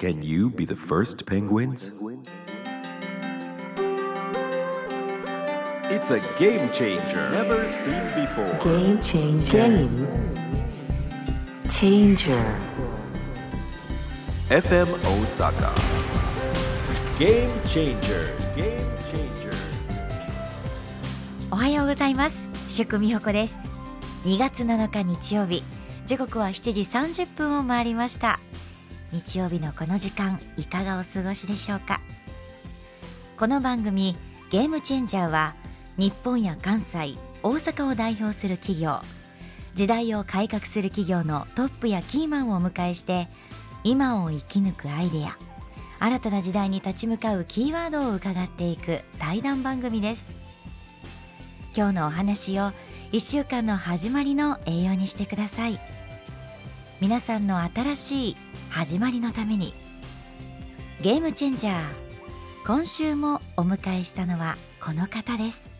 Can you be the first penguins? It's a game changer. Never seen before. Game changer. Game changer. FM Osaka. Game changers. Game changers. おはようございます宿美穂子です2月7日日曜日時刻は7時30分を回りました日曜日のこの時間いかがお過ごしでしょうか？この番組ゲームチェンジャーは日本や関西大阪を代表する企業時代を改革する企業のトップやキーマンをお迎えして今を生き抜くアイデア新たな時代に立ち向かうキーワードを伺っていく対談番組です。今日のお話を1週間の始まりの栄養にしてください。皆さんの新しい始まりのために。ゲームチェンジャー今週もお迎えしたのはこの方です。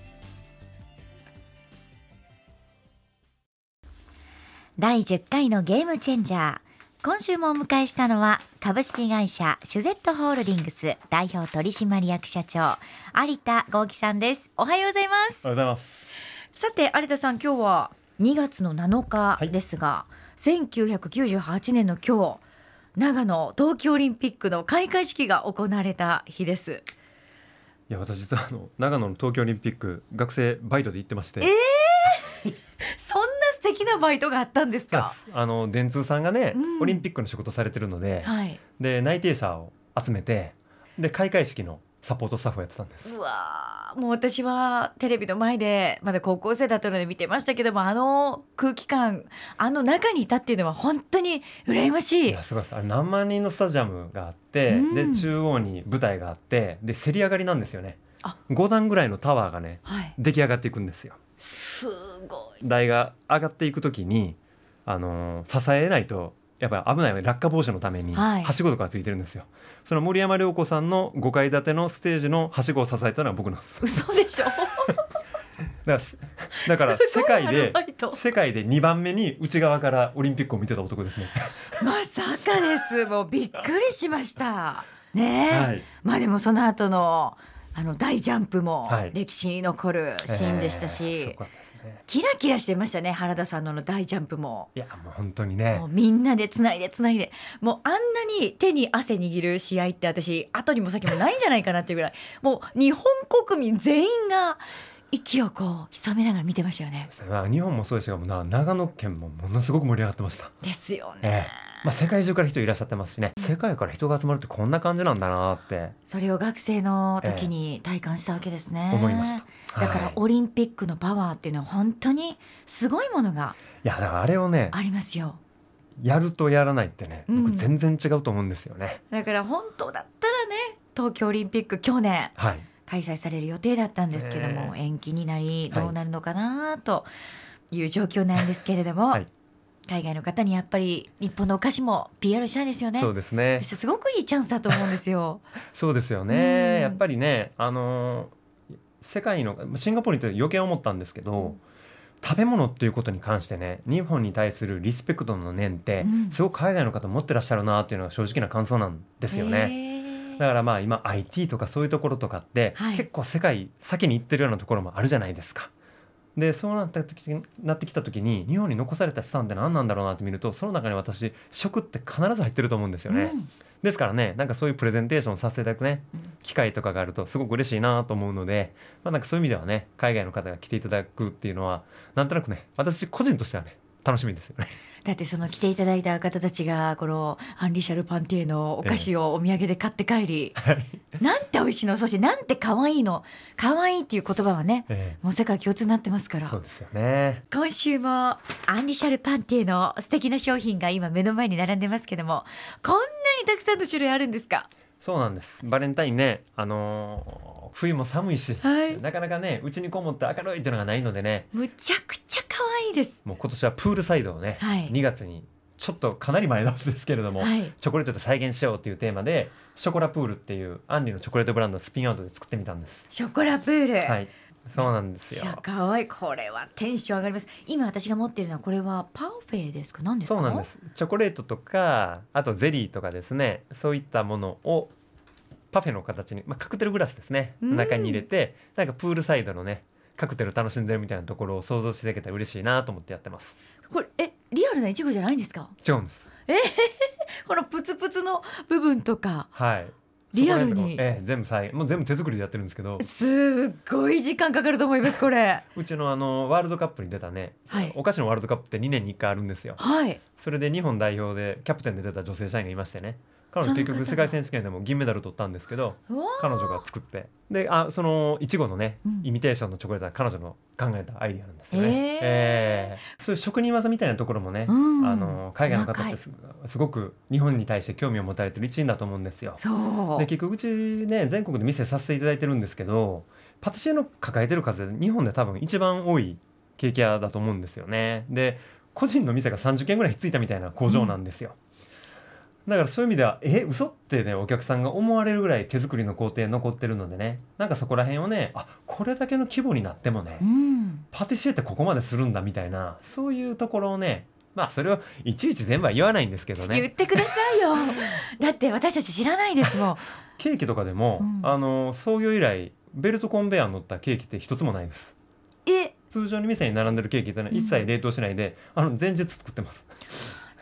第10回のゲームチェンジャー今週もお迎えしたのは株式会社シュゼットホールディングス代表取締役社長有田豪樹さんです。おはようございます。おはようございます。さて有田さん今日は2月の7日ですが、1998年の今日長野冬季オリンピックの開会式が行われた日です。いや私実はあの長野の東京オリンピック学生バイトで行ってまして、そんな素敵なバイトがあったんですか？あの電通さんがね、うん。オリンピックの仕事されてるので、はい。で内定者を集めてで開会式のサポートスタッフをやってたんです。うわー。もう私はテレビの前でまだ高校生だったので見てましたけどもあの空気感あの中にいたっていうのは本当に羨ましい。いやすごいです。あれ何万人のスタジアムがあって、うん。で中央に舞台があってでせり上がりなんですよね。あ。5段ぐらいのタワーがねはい。出来上がっていくんですよ。すごい。台が上がっていくときに、あのー支えないとやっぱり危ない落下防止のためにはい。はしごとかついてるんですよ、その森山良子さんの5階建てのステージのはしごを支えたのは僕なんです。嘘でしょ？だ かだから世界で世界で2番目に内側からオリンピックを見てた男ですね。まさかです。もうびっくりしました。ねえ、はい。まあでもその後のあの大ジャンプもはい。歴史に残るシーンでしたし、えーすごかったですねキラキラしてましたね原田さんの大ジャンプも。いやもう本当にねもうみんなでつないでつないでもうあんなに手に汗握る試合って私後にも先もないんじゃないかなっていうぐらいもう日本国民全員が息をこう潜めながら見てましたよね。まあ日本もそうでしたがな長野県もものすごく盛り上がってましたですよね。ええまあ、世界中から人いらっしゃってますしね世界から人が集まるってこんな感じなんだなってそれを学生の時に体感したわけですね。思いました、だからはいオリンピックのパワーっていうのは本当にすごいものがいやだからあれをねありますよ。やるとやらないってね、うん僕全然違うと思うんですよね。だから本当だったらね東京オリンピック去年はい。開催される予定だったんですけども、延期になりはいどうなるのかなという状況なんですけれども、はい海外の方にやっぱり日本のお菓子も PR したいですよね。そうですね。すごくいいチャンスだと思うんですよ。そうですようんね。やっぱりね、あのー世界のシンガポールに行って余計思ったんですけど、食べ物っていうことに関してね、日本に対するリスペクトの念って、うんすごく海外の方持ってらっしゃるなっていうのが正直な感想なんですよね。ねだからまあ今 IT とかそういうところとかって、はい結構世界先に行ってるようなところもあるじゃないですか。でそうなった時なってきた時に日本に残された資産って何なんだろうなって見るとその中に私食って必ず入ってると思うんですよね、ですからねなんかそういうプレゼンテーションさせていただくねうん。機会とかがあるとすごく嬉しいなと思うので、まあ、なんかそういう意味ではね海外の方が来ていただくっていうのはなんとなくね私個人としてはね楽しみですよね。だってその来ていただいた方たちがこのアンリシャルパンティエのお菓子をお土産で買って帰り、なんて美味しいの？そしてなんて可愛いの？可愛いっていう言葉はねえもう世界共通になってますから。えそうですよね。今週もアンリシャルパンティエの素敵な商品が今目の前に並んでますけどもこんなにたくさんの種類あるんですか？そうなんです。バレンタインね、あのー冬も寒いし、はい。なかなかね、うちにこもって明るいっていうのがないのでね、むちゃくちゃ可愛いです。もう今年はプールサイドをね、はい。2月にちょっとかなり前倒しですけれども、はい。チョコレートで再現しようっていうテーマで、ショコラプールっていうアンリのチョコレートブランドのスピンアウトで作ってみたんです。ショコラプール、はい。そうなんですよ。可愛い。これはテンション上がります。今私が持っているのはこれはパフェですか？何ですか？そうなんですチョコレートとかあとゼリーとかですねそういったものをパフェの形に、まあ、カクテルグラスですね。うん。中に入れてなんかプールサイドのねカクテル楽しんでるみたいなところを想像していけたら嬉しいなと思ってやってます。これえリアルなイチゴじゃないんですか？違うんです。このプツプツの部分とか。はい。リアルに。ええ、全部再現もう全部手作りでやってるんですけど。すっごい時間かかると思いますこれ。うちのあのワールドカップに出たね、はい。お菓子のワールドカップって2年に1回あるんですよ。はい。それで日本代表でキャプテンで出た女性社員がいましてね彼女結局世界選手権でも銀メダル取ったんですけど彼女が作って。であそのいちごのね、うん。イミテーションのチョコレートは彼女の考えたアイディアなんですよね、へー。えーそういう職人技みたいなところもね、うん。あの海外の方ってすすごく日本に対して興味を持たれてる一因だと思うんですよ。そう。で結局うちね全国で店させていただいてるんですけどパティシエの抱えてる数で日本で多分一番多いケーキ屋だと思うんですよね。で個人の店が30軒ぐらいひっついたみたいな工場なんですよ、だからそういう意味ではえ嘘ってねお客さんが思われるぐらい手作りの工程残ってるのでね。なんかそこら辺をねあこれだけの規模になってもね、うん。パティシエってここまでするんだみたいなそういうところをねまあそれをいちいち全部は言わないんですけどね。言ってくださいよ。だって私たち知らないですもん。ケーキとかでも、うん。あの創業以来ベルトコンベヤーに乗ったケーキって一つもないです。え。通常に店に並んでるケーキってのは一切冷凍しないで、あの前日作ってます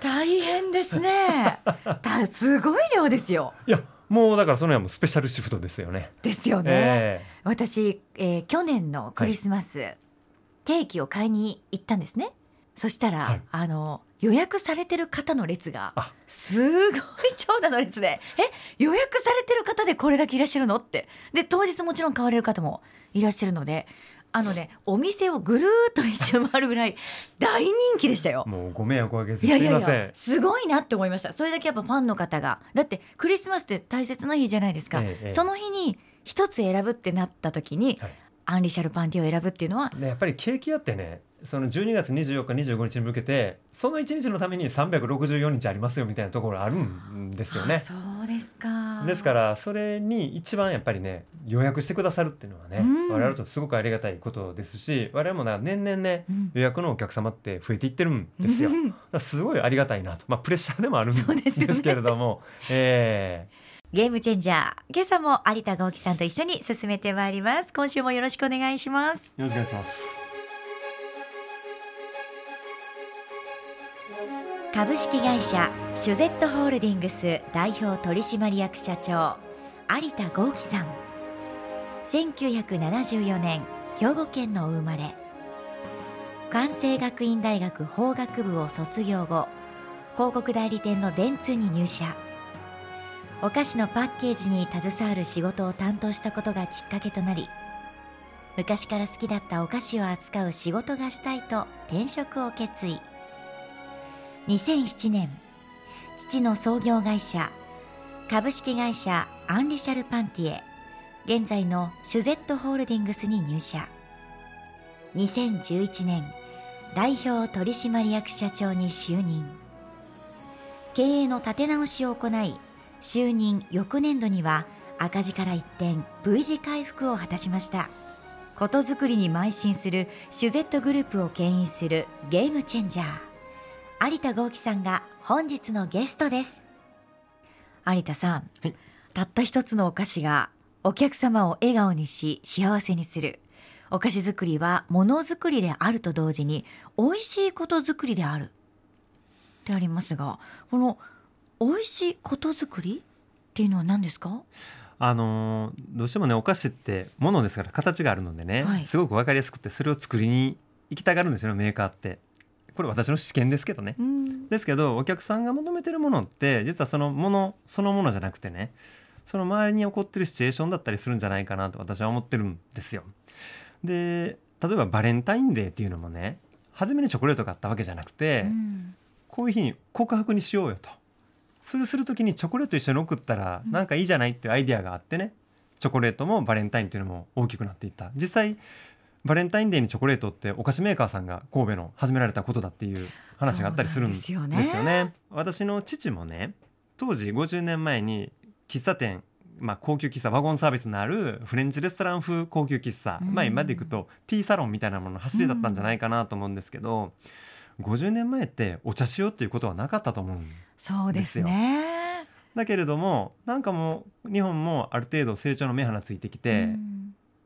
大変ですね。だすごい量ですよ。いやもうだからその辺はもうスペシャルシフトですよね。ですよね、え私、えー去年のクリスマス、ケーキを買いに行ったんですね。そしたら、はい。あの予約されてる方の列があ。すごい長蛇の列で「え予約されてる方でこれだけいらっしゃるの?」って。で当日もちろん買われる方もいらっしゃるのであのねお店をぐるーっと一周回るぐらい 大人気でしたよ。え。もうご迷惑をおかけしていやいやいすいません。やすごいなって思いました。それだけやっぱファンの方が。だってクリスマスって大切な日じゃないですか、ええええ。その日に一つ選ぶってなった時に、はい。アンリシャルパンティを選ぶっていうのはでやっぱりケーキ屋ってねその12月24日25日に向けてその1日のために364日ありますよみたいなところあるんですよね。あそうですか。ですからそれに一番やっぱりね予約してくださるっていうのはね、うん。我々とすごくありがたいことですし我々もな年々ねうん。予約のお客様って増えていってるんですよ。すごいありがたいなと、まあ、プレッシャーでもあるんですけれども、えゲームチェンジャー今朝も有田豪樹さんと一緒に進めてまいります。今週もよろしくお願いします。ーよろしくお願いします。株式会社シュゼットホールディングス代表取締役社長有田豪樹さん。1974年兵庫県の生まれ。関西学院大学法学部を卒業後広告代理店の電通に入社。お菓子のパッケージに携わる仕事を担当したことがきっかけとなり昔から好きだったお菓子を扱う仕事がしたいと転職を決意。2007年父の創業会社株式会社アンリシャルパンティエ現在のシュゼットホールディングスに入社。2011年代表取締役社長に就任。経営の立て直しを行い就任翌年度には赤字から一転 V 字回復を果たしました。ことづくりに邁進するシュゼットグループを牽引するゲームチェンジャー。有田豪樹さんが本日のゲストです。有田さん、はい。たった一つのお菓子がお客様を笑顔にし幸せにする。お菓子作りはものづくりであると同時に美味しいことづくりである。ってありますがこの美味しいことづくりっていうのは何ですか？あのーどうしてもねお菓子ってものですから形があるのでね、はい。すごく分かりやすくてそれを作りに行きたがるんですよねメーカーって。これ私の試験ですけどね。うん。ですけどお客さんが求めてるものって実はそのものそのものじゃなくてねその周りに起こってるシチュエーションだったりするんじゃないかなと私は思ってるんですよ。で例えばバレンタインデーっていうのもね初めにチョコレートがあったわけじゃなくて、うん。こういう日に告白にしようよと。それする時にチョコレート一緒に送ったらなんかいいじゃないっていうアイディアがあってねチョコレートもバレンタインっていうのも大きくなっていった。実際バレンタインデーにチョコレートってお菓子メーカーさんが神戸の始められたことだっていう話があったりするんですよなんですよねね。私の父もね当時50年前に喫茶店まあ、高級喫茶ワゴンサービスのあるフレンチレストラン風高級喫茶、うんまあ、今でいくとティーサロンみたいなものの走りだったんじゃないかなと思うんですけど、50年前ってお茶しようっていうことはなかったと思うんそうですね。だけれどもなんかもう日本もある程度成長の目鼻ついてきて、うん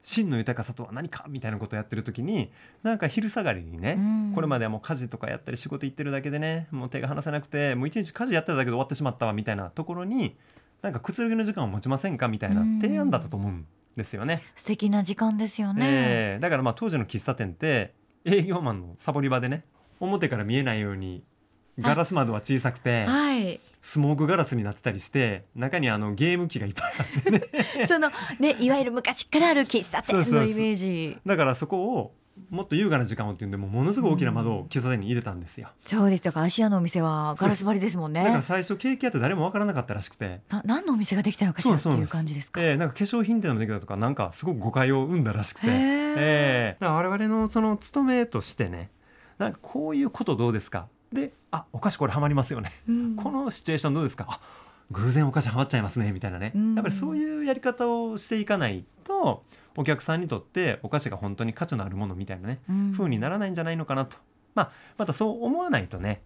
真の豊かさとは何かみたいなことをやってる時になんか昼下がりにね、うんこれまではもう家事とかやったり仕事行ってるだけでねもう手が離せなくてもう一日家事やってただけで終わってしまったわみたいなところになんかくつろぎの時間を持ちませんかみたいなうん提案だったと思うんですよね。素敵な時間ですよね。えーだからまあ当時の喫茶店って営業マンのサボり場でね表から見えないようにガラス窓は小さくてはい。スモークガラスになってたりして中にあのゲーム機がいっぱいあって そのねいわゆる昔からある喫茶店のイメージ。だからそこをもっと優雅な時間をっていうんでもうものすごい大きな窓を喫茶店に入れたんですよ。そうでしたか。芦屋のお店はガラス張りですもんねだから。最初ケーキ屋って誰もわからなかったらしくて。な何のお店ができたのかしらっていう感じですか？えーなんか化粧品店でもできたとかなんかすごく誤解を生んだらしくて、へーえーだから我々のその務めとしてねなんかこういうことどうですか？であお菓子これハマりますよね、うん。このシチュエーションどうですか？あ偶然お菓子ハマっちゃいますねみたいなね、うん。やっぱりそういうやり方をしていかないとお客さんにとってお菓子が本当に価値のあるものみたいなね、うん。風にならないんじゃないのかなと、まあ、またそう思わないとね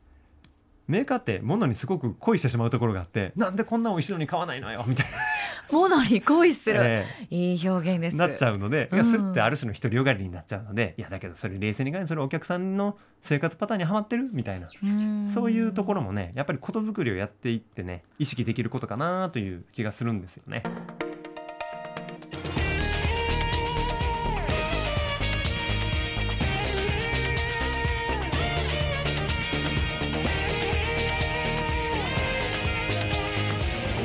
メーカーって物にすごく恋してしまうところがあってなんでこんな美味しいのに買わないのよみたいな、ものに恋する、えいい表現です。ーなっちゃうので、いやうん。それってある種の独りよがりになっちゃうのでいやだけどそれ冷静に考えてそれお客さんの生活パターンにはまってるみたいな。うん。そういうところもねやっぱりことづくりをやっていってね意識できることかなという気がするんですよね。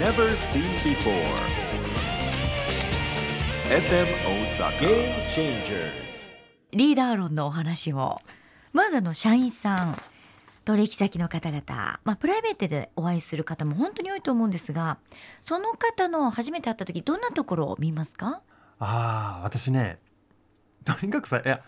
Never seen before. FM Osaka. Game Changers. リーダー論のお話をまずあの社員さん取引先の方々、まあ、プライベートでお会いする方も本当に多いと思うんですがその方の初めて会った時どんなところを見ますか？ああ私ねとにかくさいや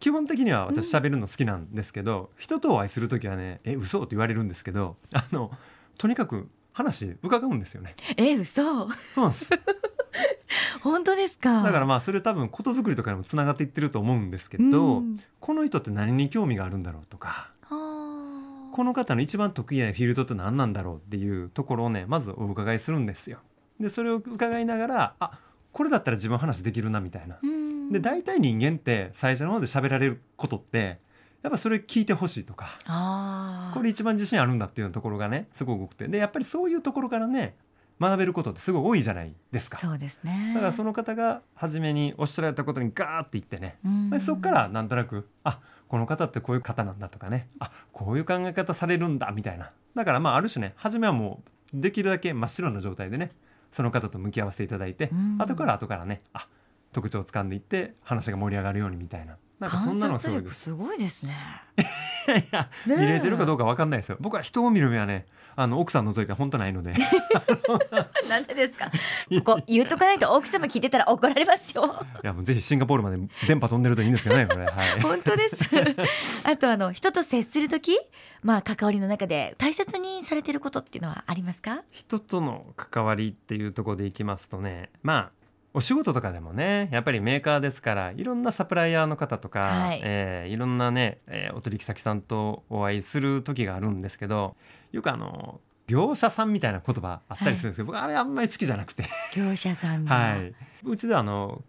基本的には私喋るの好きなんですけど、人とお会いする時はね「え嘘?」って言われるんですけどあのとにかく話伺うんですよね。え嘘そうなんです 本当ですか？だからまあそれ多分ことづくりとかにもつながっていってると思うんですけど、うんこの人って何に興味があるんだろうとかこの方の一番得意なフィールドって何なんだろうっていうところをねまずお伺いするんですよ。でそれを伺いながらあこれだったら自分話できるなみたいな。うんで大体人間って最初の方で喋られることってやっぱそれ聞いてほしいとか。これ一番自信あるんだっていうところがねすごく多くて。でやっぱりそういうところからね学べることってすごい多いじゃないですか。そうですね。だからその方が初めにおっしゃられたことにガーって言ってね、うん。でそこからなんとなくあこの方ってこういう方なんだとかね。あこういう考え方されるんだみたいな。だからまあある種ね初めはもうできるだけ真っ白な状態でねその方と向き合わせていただいて、うん。後から後からねあ特徴をつかんでいって話が盛り上がるようにみたいななんかそんなの観すごいです。察力すごいですね。いや見れてるかどうかわかんないですよ。僕は人を見る目はねあの奥さん除いて本当ないので。なんでですか？ここ言っとかないと奥様聞いてたら怒られますよ。いやもうぜひシンガポールまで電波飛んでるといいんですけどねこれ。はい。本当です。あとあの人と接する時まあ関わりの中で大切にされてることっていうのはありますか？人との関わりっていうところでいきますとねまあお仕事とかでもねやっぱりメーカーですからいろんなサプライヤーの方とか、はい。いえーいろんなね、えーお取引先さんとお会いする時があるんですけどよくあの業者さんみたいな言葉あったりするんですけど、僕あれあんまり好きじゃなくて、業者さんが、はい、うちではあの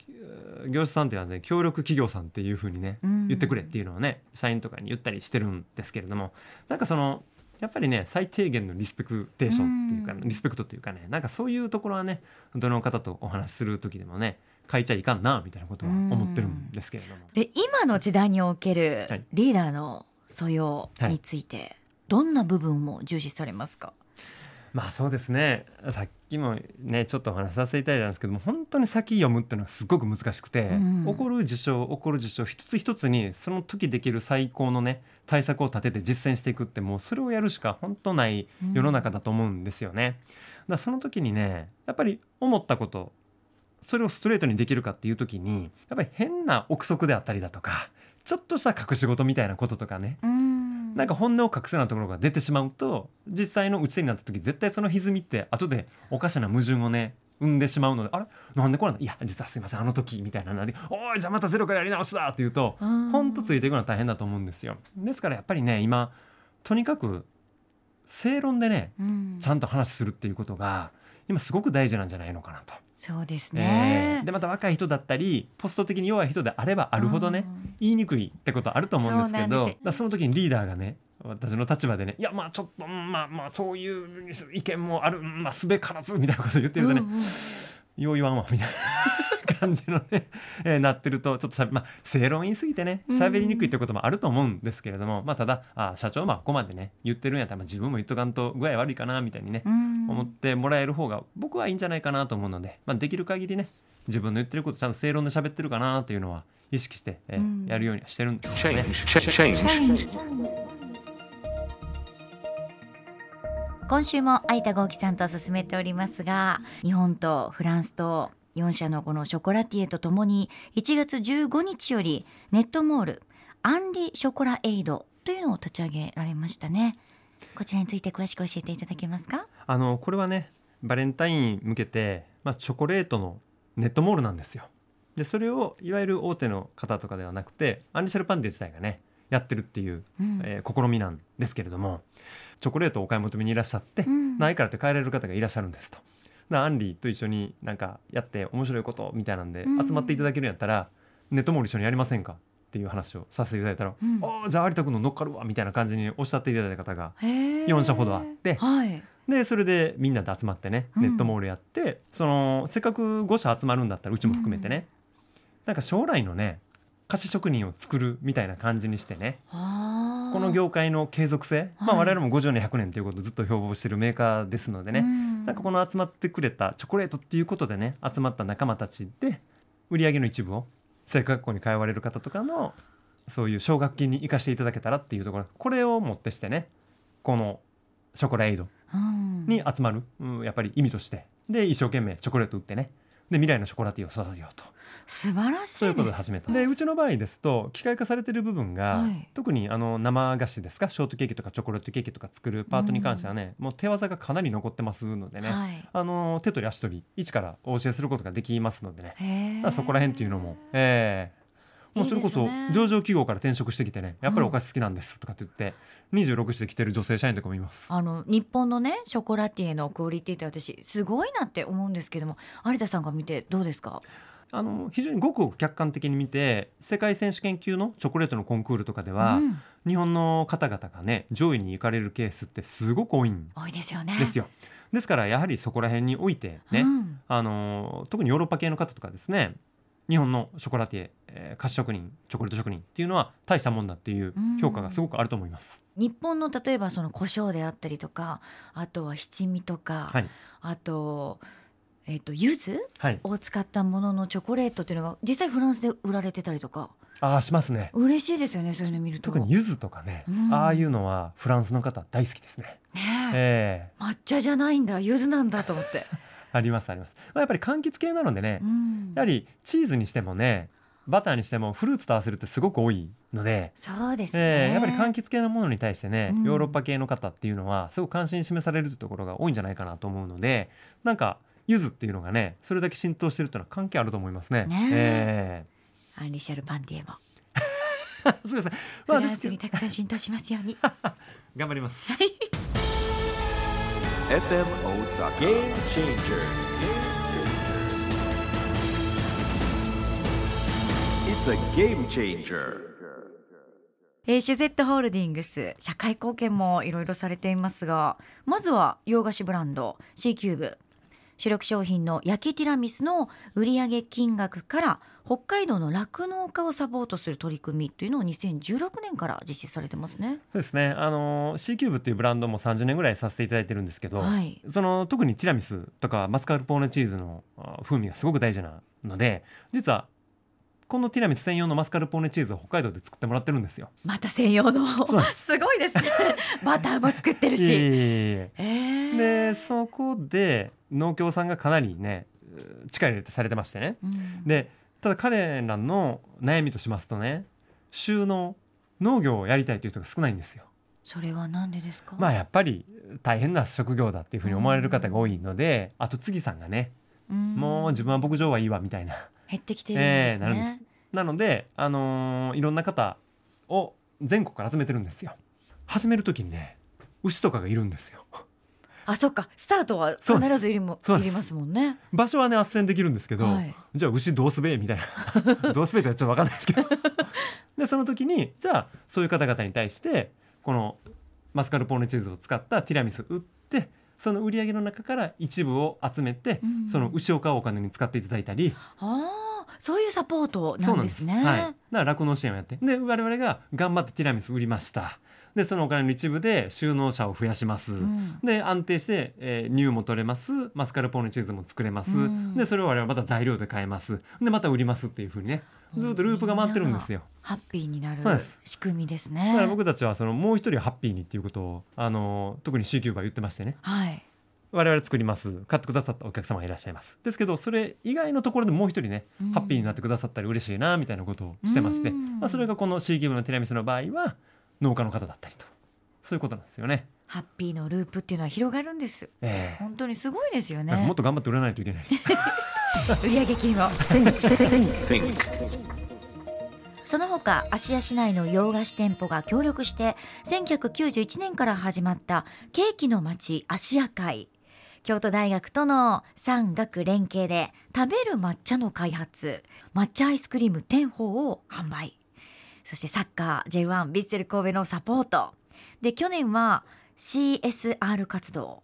業者さんっていうのはね協力企業さんっていうふうにねうん。言ってくれっていうのをね社員とかに言ったりしてるんですけれどもなんかそのやっぱりね最低限のリスペクテーションっていうか、うん。リスペクトっていうかねなんかそういうところはねどの方とお話しする時でもね書いちゃいかんなみたいなことは思ってるんですけれども。で今の時代におけるはい。リーダーの素養について、どんな部分を重視されますか？まあそうですねさっきもねちょっとお話しさせていただいたんですけども本当に先読むっていうのはすごく難しくて、うん起こる事象起こる事象一つ一つにその時できる最高のね対策を立てて実践していくってもうそれをやるしか本当ない世の中だと思うんですよね。だからその時にねやっぱり思ったことそれをストレートにできるかっていう時にやっぱり変な憶測であったりだとかちょっとした隠し事みたいなこととかねうんなんか本音を隠すようなところが出てしまうと実際の打ち手になった時絶対その歪みって後でおかしな矛盾をね生んでしまうのであれ？なんでこれないや実はすいませんあの時みたいなので「おいじゃあまたゼロからやり直しだ」って言うとうんほんとついていくのは大変だと思うんですよ。ですからやっぱりね今とにかく正論でねうん。ちゃんと話するっていうことが今すごく大事なんじゃないのかなと。そうですえねー。でまた若い人だったりポスト的に弱い人であればあるほどねうん。言いにくいってことあると思うんですけどそその時にリーダーがね私の立場でねいやまあちょっとうんまあまあそういう意見もあるうんまあすべからずみたいなことを言ってるとね、うんうん。よう言わんわみたいな感じのね、えーなってるとちょっとしゃべまあ正論言い過ぎてね喋りにくいってこともあると思うんですけれども、まあただあ社長まあここまでね言ってるんやったら、まあ、自分も言っとかんと具合悪いかなみたいにね、うん。思ってもらえる方が僕はいいんじゃないかなと思うので、まあ、できる限りね自分の言ってることちゃんと正論で喋ってるかなというのは意識して、えーうん。やるようにはしてるんですよね。今週も有田豪樹さんと進めておりますが日本とフランスと4社のこのショコラティエとともに1月15日よりネットモールアンリショコラエイドというのを立ち上げられましたねこちらについて詳しく教えていただけますか？あのこれはねバレンタイン向けて、まあ、チョコレートのネットモールなんですよ。でそれをいわゆる大手の方とかではなくてアンリシャルパンデ自体がねやってるっていう、うんえー試みなんですけれどもチョコレートをお買い求めにいらっしゃって、うんないからって帰られる方がいらっしゃるんですと。なアンリと一緒になんかやって面白いことみたいなんでうん集まっていただけるんやったら、ネットモール一緒にやりませんか？っていう話をさせていただいたら「うん。ああじゃあ有田君の乗っかるわ」みたいな感じにおっしゃっていただいた方が4 4社ほどあってはい。でそれでみんなで集まってねうん。ネットモールやって、そのせっかく5社集まるんだったらうちも含めてね、なんか将来のね菓子職人を作るみたいな感じにしてねこの業界の継続性、まあ、はい。我々も50年100年ということをずっと標榜してるメーカーですのでね、うんなんかこの集まってくれたチョコレートっていうことでね集まった仲間たちで売り上げの一部を生活学校に通われる方とかのそういう奨学金に生かしていただけたらっていうところこれをもってしてねこのショコラエイドに集まる、うん、やっぱり意味として。で一生懸命チョコレート売ってねで未来のショコラティーを育てようと。素晴らしそういこというで始めたでうちの場合ですと機械化されてる部分が、はい。特にあの生菓子ですか？ショートケーキとかチョコレートケーキとか作るパートに関してはね、もう手技がかなり残ってますのでね、はい。あの手取り足取り一からお教えすることができますのでね、そこら辺っていうのも、ええもうそれこそ上場企業から転職してきてねやっぱりお菓子好きなんですとかって言って26して来てる女性社員とかもいます。あの日本のねショコラティエのクオリティって私すごいなって思うんですけども有田さんが見てどうですか？あの非常にごくごく客観的に見て世界選手権級のチョコレートのコンクールとかでは、うん。日本の方々がね上位に行かれるケースってすごく多いん多いですよね。ですよ。ですからやはりそこら辺においてね、うん。あの特にヨーロッパ系の方とかですね日本のショコラティエ、えー菓子職人チョコレート職人っていうのは大したもんだっていう評価がすごくあると思います。日本の例えばその胡椒であったりとかあとは七味とか、はい、あとえっ、と柚子はい、を使ったもののチョコレートっていうのが実際フランスで売られてたりとか。ああしますね。嬉しいですよねそういうの見ると。特に柚子とかね、うん。ああいうのはフランスの方大好きですね。ねえ。ええ。抹茶じゃないんだ柚子なんだと思って、ありますあります。まあ、やっぱり柑橘系なのでね、うんやはりチーズにしてもねバターにしてもフルーツと合わせるってすごく多いので、そうですね、えーやっぱり柑橘系のものに対してね、うんヨーロッパ系の方っていうのはすごく関心示されるところが多いんじゃないかなと思うのでなんか柚子っていうのがねそれだけ浸透してるっていうのは関係あると思いますね。ねえアンリシャルパンティエも ーすみません。まあフランスにたくさん浸透しますように 頑張ります。FM Osaka. Game Changers It's a game changer. えー、シュゼットホールディングス社会貢献もいろいろされていますがまずは洋菓子ブランド C キューブ主力商品の焼きティラミスの売上金額から北海道の酪農家をサポートする取り組みというのを2016年から実施されてますね。そうですね。あの C キューブっていうブランドも30年ぐらいさせていただいてるんですけど、はいその特にティラミスとかマスカルポーネチーズのあ風味がすごく大事なので、実はこのティラミス専用のマスカルポーネチーズを北海道で作ってもらってるんですよ。また専用の。す。すごいですね。バターも作ってるし。いえー。でそこで農協さんがかなりねう力入れてされてましてね。うん。でただ彼らの悩みとしますとね、収納農業をやりたいという人が少ないんですよ。それはなんでですか、まあやっぱり大変な職業だっていうふうに思われる方が多いので、後継ぎさんがねもう自分は牧場はいいわみたいな減ってきているんですね、ええなるんです。なので、あのーいろんな方を全国から集めてるんですよ。始める時にね牛とかがいるんですよ。あそっか。スタートは必ずいりもいりますもんね。場所はね斡旋できるんですけど、はい。じゃあ牛どうすべ？えみたいな。どうすべえってちょっと分かんないですけど。でその時にじゃあそういう方々に対してこのマスカルポーネチーズを使ったティラミス売ってその売り上げの中から一部を集めて、うん。その牛を買うお金に使っていただいたり。ああそういうサポートなんですね。す。はい、だから酪農支援をやって。で我々が頑張ってティラミス売りましたでそのお金の一部で収納者を増やします、ん。で安定して、えー乳も取れます。マスカルポーネチーズも作れます、うん。でそれを我々また材料で買えます。でまた売りますっていうふうにね。ずっとループが回ってるんですよ。ハッピーになる仕組みですだからね僕たちはそのもう一人をハッピーにっていうことをあの特に C キューバー言ってましてね。はい。我々作ります。買ってくださったお客様がいらっしゃいます。ですけどそれ以外のところでもう一人ね、うん。ハッピーになってくださったら嬉しいなみたいなことをしてまして、うん。まあ、それがこの C キューブのティラミスの場合は農家の方だったりと。そういうことなんですよね。ハッピーのループっていうのは広がるんです。ええ。本当にすごいですよね。もっと頑張って売らないといけないです。売上金を.その他芦屋市内の洋菓子店舗が協力して1991年から始まったケーキの街芦屋会。京都大学との産学連携で食べる抹茶の開発。抹茶アイスクリーム店舗を販売そしてサッカー J1 ヴィッセル神戸のサポート。で去年は CSR 活動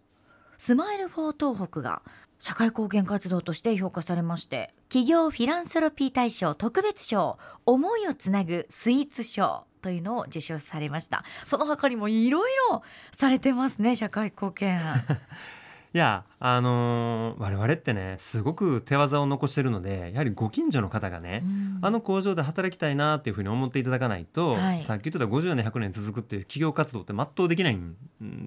スマイル・フォー東北が社会貢献活動として評価されまして企業フィランソロピー大賞特別賞思いをつなぐスイーツ賞というのを受賞されました。その他にもいろいろされてますね社会貢献。いやあのー我々ってねすごく手技を残してるのでやはりご近所の方がね、あの工場で働きたいなっていうふうに思っていただかないと、はいさっき言ってた50年100年続くっていう企業活動って全うできないん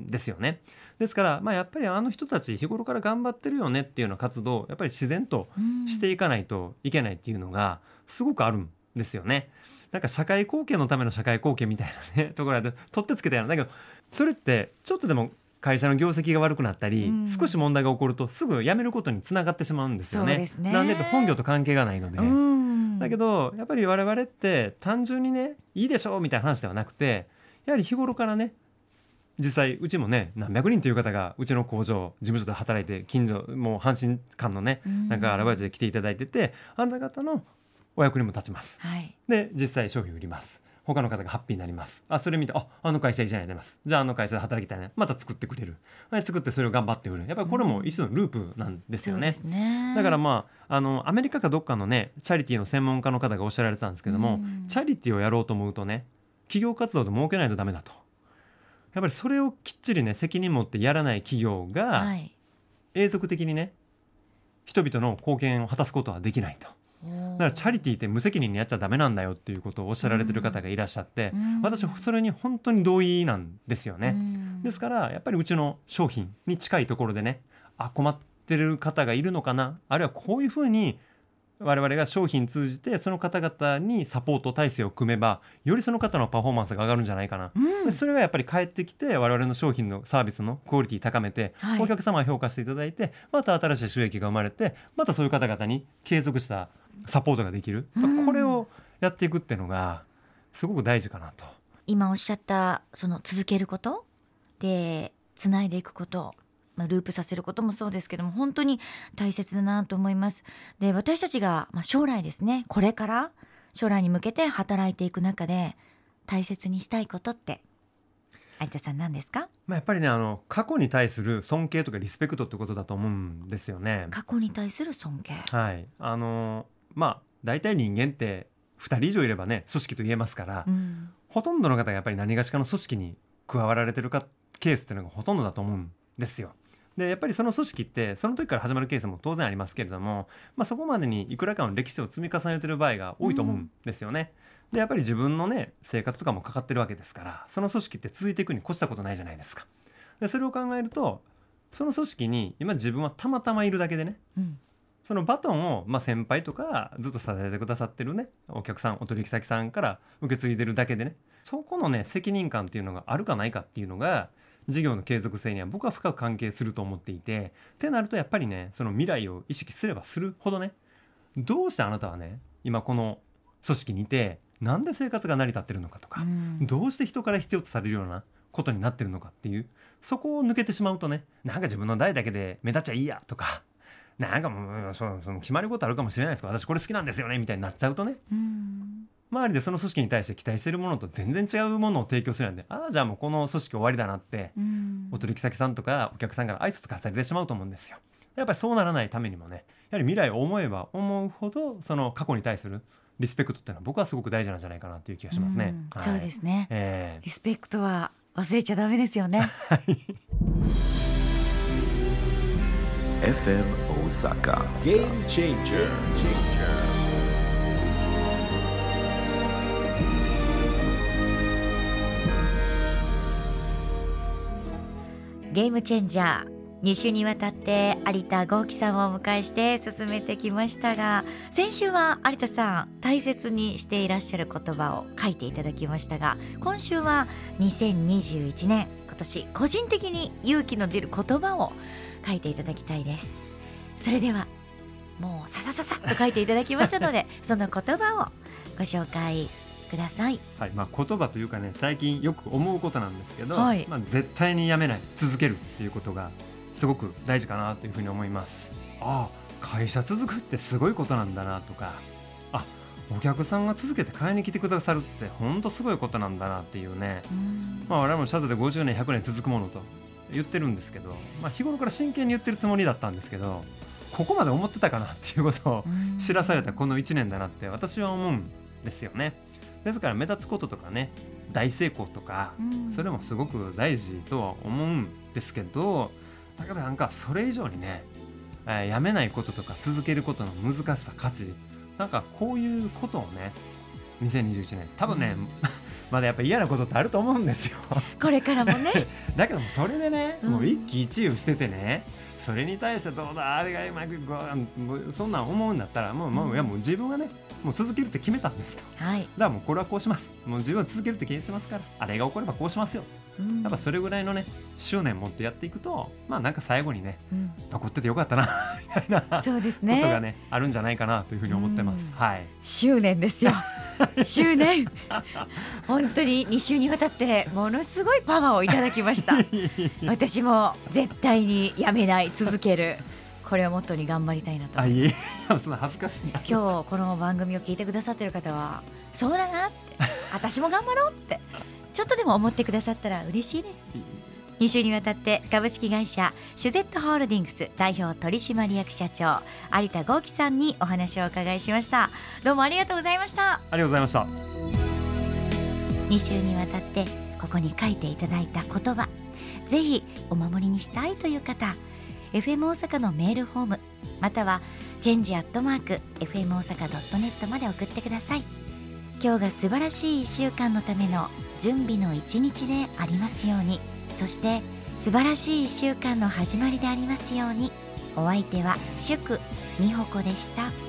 ですよね。ですから、まあ、やっぱりあの人たち日頃から頑張ってるよねっていうような活動をやっぱり自然としていかないといけないっていうのがすごくあるんですよね。なんか社会貢献のための社会貢献みたいなねところで取ってつけたようなだけどそれってちょっとでも会社の業績が悪くなったり、うん。少し問題が起こるとすぐ辞めることにつながってしまうんですよね。ね。なんで本業と関係がないので。うん。だけどやっぱり我々って単純にねいいでしょうみたいな話ではなくてやはり日頃からね実際うちもね何百人という方がうちの工場事務所で働いて近所もう阪神間のねうん。なんかアルバイトで来ていただいててあんた方のお役にも立ちます。はい。で実際商品売ります他の方がハッピーになります。あそれ見てああの会社いいじゃないです。じゃああの会社で働きたいね。また作ってくれる。はい作ってそれを頑張って売る。やっぱりこれも一種のループなんですよね。そうですね。だからまああのアメリカかどっかのねチャリティーの専門家の方がおっしゃられてたんですけども、うん。チャリティーをやろうと思うとね企業活動で儲けないとダメだと。やっぱりそれをきっちりね責任持ってやらない企業がはい。永続的にね人々の貢献を果たすことはできないとだからチャリティーって無責任にやっちゃダメなんだよっていうことをおっしゃられてる方がいらっしゃって、うん。私はそれに本当に同意なんですよね。うん。ですからやっぱりうちの商品に近いところでねあ困ってる方がいるのかな？あるいはこういうふうに我々が商品通じてその方々にサポート体制を組めばよりその方のパフォーマンスが上がるんじゃないかな、うん。でそれがやっぱり返ってきて我々の商品のサービスのクオリティ高めて、はい。お客様が評価していただいてまた新しい収益が生まれてまたそういう方々に継続したサポートができる、うん。これをやっていくっていうのがすごく大事かなと。今おっしゃったその続けることでつないでいくこと、まあ、ループさせることもそうですけども本当に大切だなと思います。で私たちが、まあ、将来ですねこれから将来に向けて働いていく中で大切にしたいことって有田さん何ですか？まあ、やっぱりねあの過去に対する尊敬とかリスペクトってことだと思うんですよね。過去に対する尊敬？はい、あのまあ大体人間って2人以上いればね組織と言えますから、うんほとんどの方がやっぱり何がしかの組織に加わられてるかケースっていうのがほとんどだと思うんですよ。でやっぱりその組織ってその時から始まるケースも当然ありますけれども、まあ、そこまでにいくらかの歴史を積み重ねてる場合が多いと思うんですよね。でやっぱり自分のね生活とかもかかってるわけですからその組織って続いていくに越したことないじゃないですか。でそれを考えるとその組織に今自分はたまたまいるだけでねうんそのバトンを、まあ、先輩とかずっと支えてくださってるねお客さんお取引先さんから受け継いでるだけでねそこのね責任感っていうのがあるかないかっていうのが事業の継続性には僕は深く関係すると思っていてってなるとやっぱりねその未来を意識すればするほどねどうしてあなたはね今この組織にいてなんで生活が成り立ってるのかとか、うん。どうして人から必要とされるようなことになってるのかっていうそこを抜けてしまうとねなんか自分の代だけで目立っちゃいいやとかなんかもうそその決まることあるかもしれないですけど私これ好きなんですよねみたいになっちゃうとねうん周りでその組織に対して期待してるものと全然違うものを提供するんでああじゃあもうこの組織終わりだなってうん。お取引先さんとかお客さんから挨拶化されてしまうと思うんですよ。やっぱりそうならないためにもねやはり未来を思えば思うほどその過去に対するリスペクトっていうのは僕はすごく大事なんじゃないかなという気がしますね。はい。うんそうですね。えリスペクトは忘れちゃダメですよね。FM Osaka. Game Changer「ゲームチェンジャー」2週にわたって有田豪樹さんをお迎えして進めてきましたが先週は有田さん大切にしていらっしゃる言葉を書いていただきましたが今週は2021年今年個人的に勇気の出る言葉を書いていただきたいです。それではもうささささっと書いていただきましたので その言葉をご紹介ください。はいまあ、言葉というかね最近よく思うことなんですけど、はい。まあ、絶対にやめない続けるっていうことがすごく大事かなというふうに思います。ああ会社続くってすごいことなんだなとかあお客さんが続けて買いに来てくださるって本当すごいことなんだなっていうね、まあ、我々もシャツで50年100年続くものと言ってるんですけど、まあ、日頃から真剣に言ってるつもりだったんですけどここまで思ってたかなっていうことを知らされたこの1年だなって私は思うんですよね。ですから目立つこととかね大成功とかうん。それもすごく大事とは思うんですけどだけどなんかそれ以上にね、えーやめないこととか続けることの難しさ価値なんかこういうことをね2021年多分ね、まだやっぱ嫌なことってあると思うんですよ。これからもね。だけどもそれでね、うん。もう一喜一憂しててねそれに対してどうだあれがうまくそんなん思うんだったらもう,、もういやもう自分はねもう続けるって決めたんですと。はい、だからもうこれはこうします。もう自分は続けるって決めてますからあれが起こればこうしますよ。うん。やっぱそれぐらいのね執念持ってやっていくとまあなんか最後にねうん。残っててよかったな みたいなそうですことがねねあるんじゃないかなというふうに思ってます。うん。はい。執念ですよ。執念。本当に2週にわたってものすごいパワーをいただきました。私も絶対にやめない続けるこれをモットーに頑張りたいなと。あいえ そんな恥ずかしいな。今日この番組を聞いてくださってる方はそうだなって。私も頑張ろうって。ちょっとでも思ってくださったら嬉しいです。2週にわたって株式会社シュゼットホールディングス代表取締役社長有田豪樹さんにお話をお伺いしました。どうもありがとうございました。ありがとうございました。2週にわたってここに書いていただいた言葉ぜひお守りにしたいという方 FM 大阪のメールフォームまたはチェンジアットマーク FM 大阪 .net まで送ってください。今日が素晴らしい1週間のための準備の一日でありますようにそして素晴らしい1週間の始まりでありますようにお相手は祝美穂子でした。